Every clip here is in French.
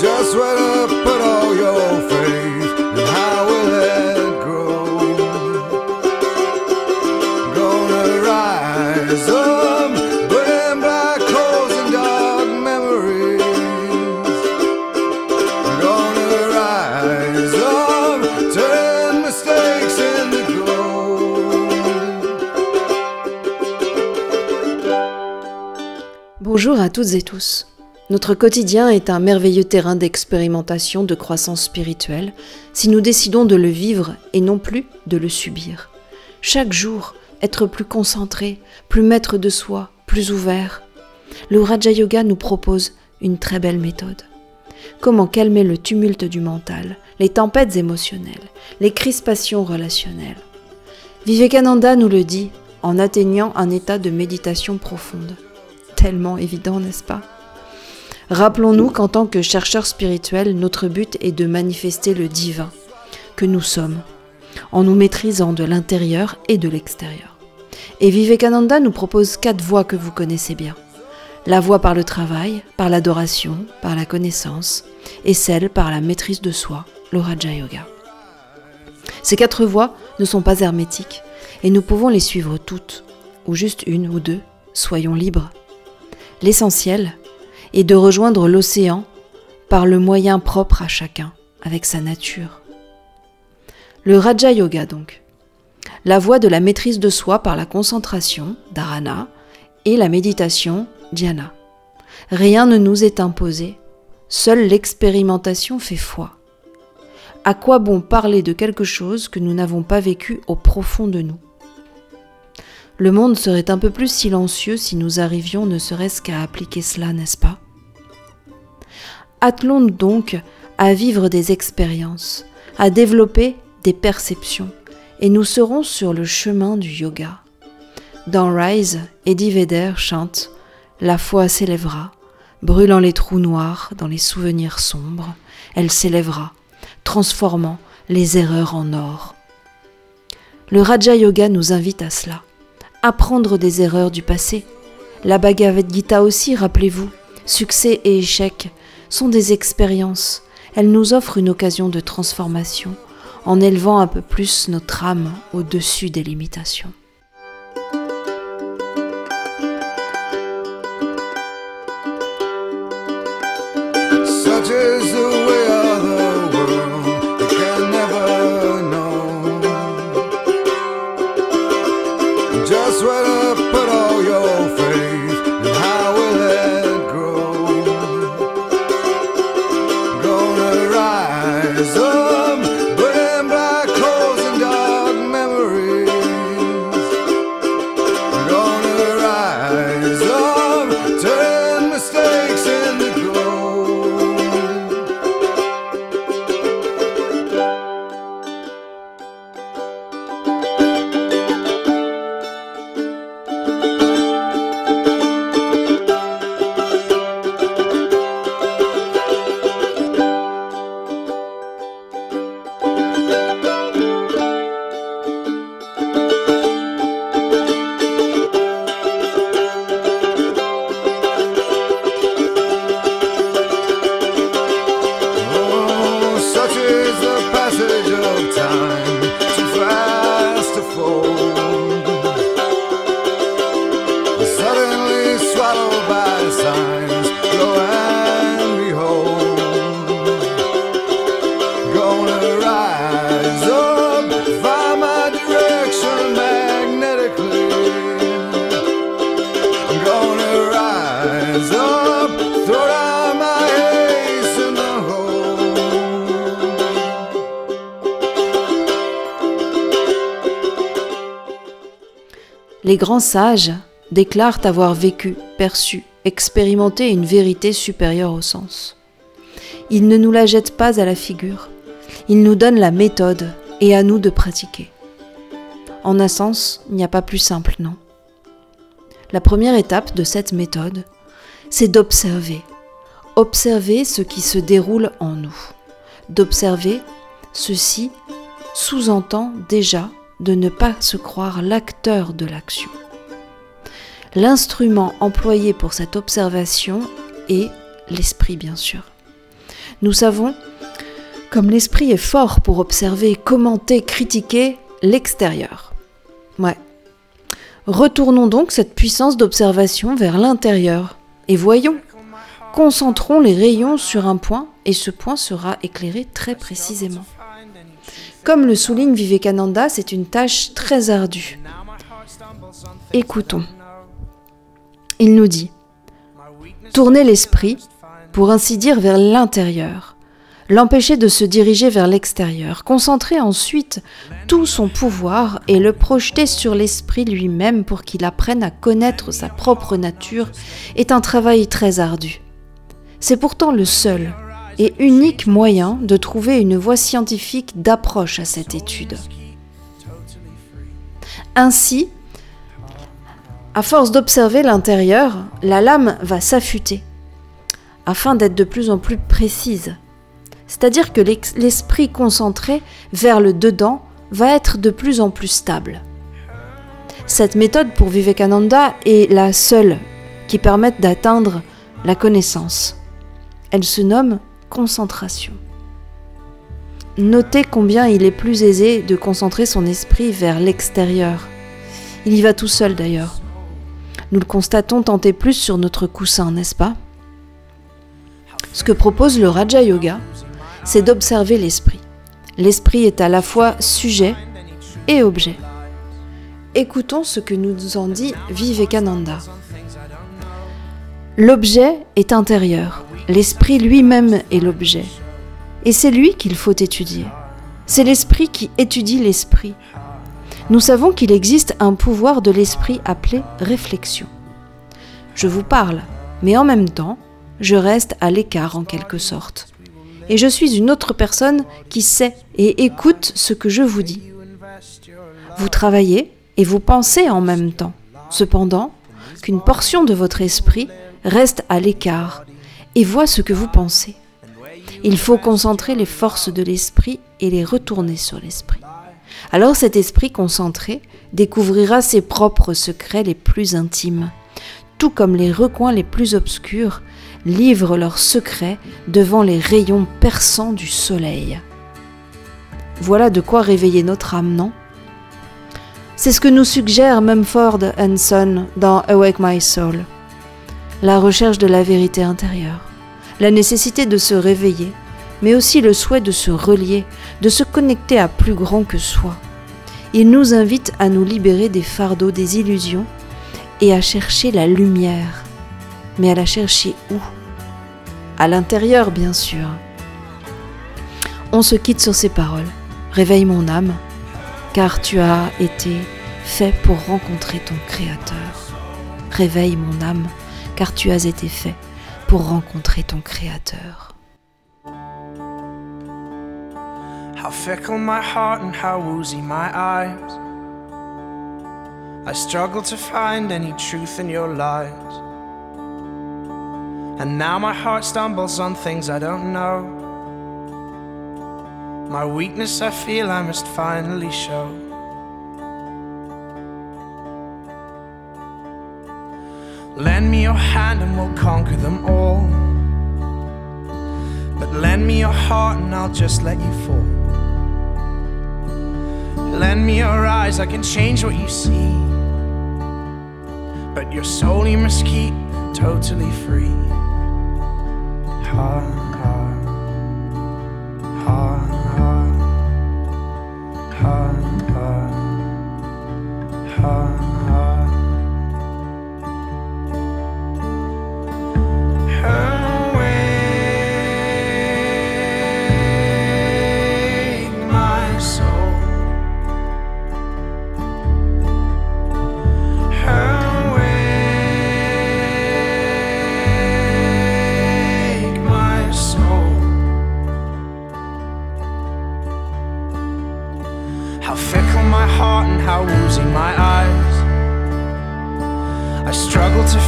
Just where to put all your faith and how will it grow? Gonna rise up, burning black holes and dark memories. Gonna rise up, turn mistakes into gold. Bonjour à toutes et tous. Notre quotidien est un merveilleux terrain d'expérimentation, de croissance spirituelle, si nous décidons de le vivre et non plus de le subir. Chaque jour, être plus concentré, plus maître de soi, plus ouvert. Le Raja Yoga nous propose une très belle méthode. Comment calmer le tumulte du mental, les tempêtes émotionnelles, les crispations relationnelles. Vivekananda nous le dit en atteignant un état de méditation profonde. Tellement évident, n'est-ce pas? Rappelons-nous qu'en tant que chercheurs spirituels, notre but est de manifester le divin que nous sommes, en nous maîtrisant de l'intérieur et de l'extérieur. Et Vivekananda nous propose quatre voies que vous connaissez bien. La voie par le travail, par l'adoration, par la connaissance, et celle par la maîtrise de soi, le Raja Yoga. Ces quatre voies ne sont pas hermétiques, et nous pouvons les suivre toutes, ou juste une ou deux, soyons libres. L'essentiel est de rejoindre l'océan par le moyen propre à chacun, avec sa nature. Le Raja Yoga donc. La voie de la maîtrise de soi par la concentration, dharana, et la méditation, dhyana. Rien ne nous est imposé, seule l'expérimentation fait foi. À quoi bon parler de quelque chose que nous n'avons pas vécu au profond de nous? Le monde serait un peu plus silencieux si nous arrivions ne serait-ce qu'à appliquer cela, n'est-ce pas? Attelons-nous donc à vivre des expériences, à développer des perceptions, et nous serons sur le chemin du yoga. Dans Rise, Eddie Vedder chante La foi s'élèvera, brûlant les trous noirs dans les souvenirs sombres, elle s'élèvera, transformant les erreurs en or. Le Raja Yoga nous invite à cela, apprendre des erreurs du passé. La Bhagavad Gita aussi, rappelez-vous, succès et échec sont des expériences. Elles nous offrent une occasion de transformation en élevant un peu plus notre âme au-dessus des limitations. Les grands sages déclarent avoir vécu, perçu, expérimenté une vérité supérieure au sens. Ils ne nous la jettent pas à la figure, ils nous donnent la méthode et à nous de pratiquer. En un sens, il n'y a pas plus simple, non La première étape de cette méthode, c'est d'observer. Observer ce qui se déroule en nous. D'observer ceci sous-entend déjà de ne pas se croire l'acteur de l'action. L'instrument employé pour cette observation est l'esprit, bien sûr. Nous savons, comme l'esprit est fort pour observer, commenter, critiquer l'extérieur. Ouais. Retournons donc cette puissance d'observation vers l'intérieur et voyons. Concentrons les rayons sur un point et ce point sera éclairé très précisément. Comme le souligne Vivekananda, c'est une tâche très ardue. Écoutons. Il nous dit Tournez l'esprit, pour ainsi dire, vers l'intérieur, l'empêcher de se diriger vers l'extérieur, concentrer ensuite tout son pouvoir et le projeter sur l'esprit lui-même pour qu'il apprenne à connaître sa propre nature est un travail très ardu. C'est pourtant le seul et unique moyen de trouver une voie scientifique d'approche à cette étude. Ainsi, à force d'observer l'intérieur, la lame va s'affûter afin d'être de plus en plus précise. C'est-à-dire que l'esprit concentré vers le dedans va être de plus en plus stable. Cette méthode pour Vivekananda est la seule qui permette d'atteindre la connaissance. Elle se nomme concentration. Notez combien il est plus aisé de concentrer son esprit vers l'extérieur. Il y va tout seul d'ailleurs. Nous le constatons tenter plus sur notre coussin, n'est-ce pas? Ce que propose le Raja Yoga, c'est d'observer l'esprit. L'esprit est à la fois sujet et objet. Écoutons ce que nous en dit Vivekananda. L'objet est intérieur, l'esprit lui-même est l'objet. Et c'est lui qu'il faut étudier. C'est l'esprit qui étudie l'esprit. Nous savons qu'il existe un pouvoir de l'esprit appelé réflexion. Je vous parle, mais en même temps, je reste à l'écart en quelque sorte. Et je suis une autre personne qui sait et écoute ce que je vous dis. Vous travaillez et vous pensez en même temps. Cependant, qu'une portion de votre esprit reste à l'écart et voit ce que vous pensez. Il faut concentrer les forces de l'esprit et les retourner sur l'esprit. Alors cet esprit concentré découvrira ses propres secrets les plus intimes, tout comme les recoins les plus obscurs livrent leurs secrets devant les rayons perçants du soleil. Voilà de quoi réveiller notre âme, non? C'est ce que nous suggère Mumford Son dans Awake My Soul la recherche de la vérité intérieure, la nécessité de se réveiller, mais aussi le souhait de se relier, de se connecter à plus grand que soi. Il nous invite à nous libérer des fardeaux des illusions et à chercher la lumière. Mais à la chercher où? À l'intérieur, bien sûr. On se quitte sur ces paroles. Réveille mon âme, car tu as été fait pour rencontrer ton Créateur. Réveille mon âme, car tu as été fait pour rencontrer ton Créateur. How fickle my heart and how woozy my eyes. I struggle to find any truth in your lies. And now my heart stumbles on things I don't know. My weakness I feel I must finally show. Lend me your hand and we'll conquer them all. But lend me your heart and I'll just let you fall. Lend me your eyes, I can change what you see. But your soul you must keep totally free. Ha,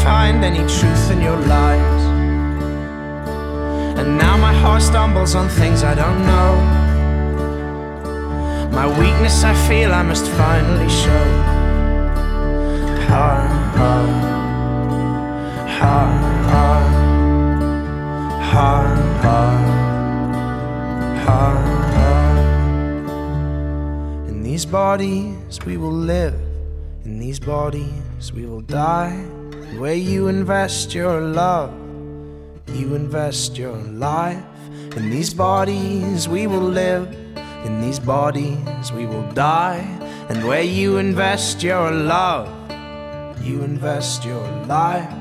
find any truth in your lies. And now my heart stumbles on things I don't know. My weakness I feel I must finally show. Ha, ha, ha, ha, ha, ha, ha, ha. In these bodies we will live, in these bodies we will die. Where you invest your love, you invest your life. In these bodies we will live, in these bodies we will die. And where you invest your love, you invest your life.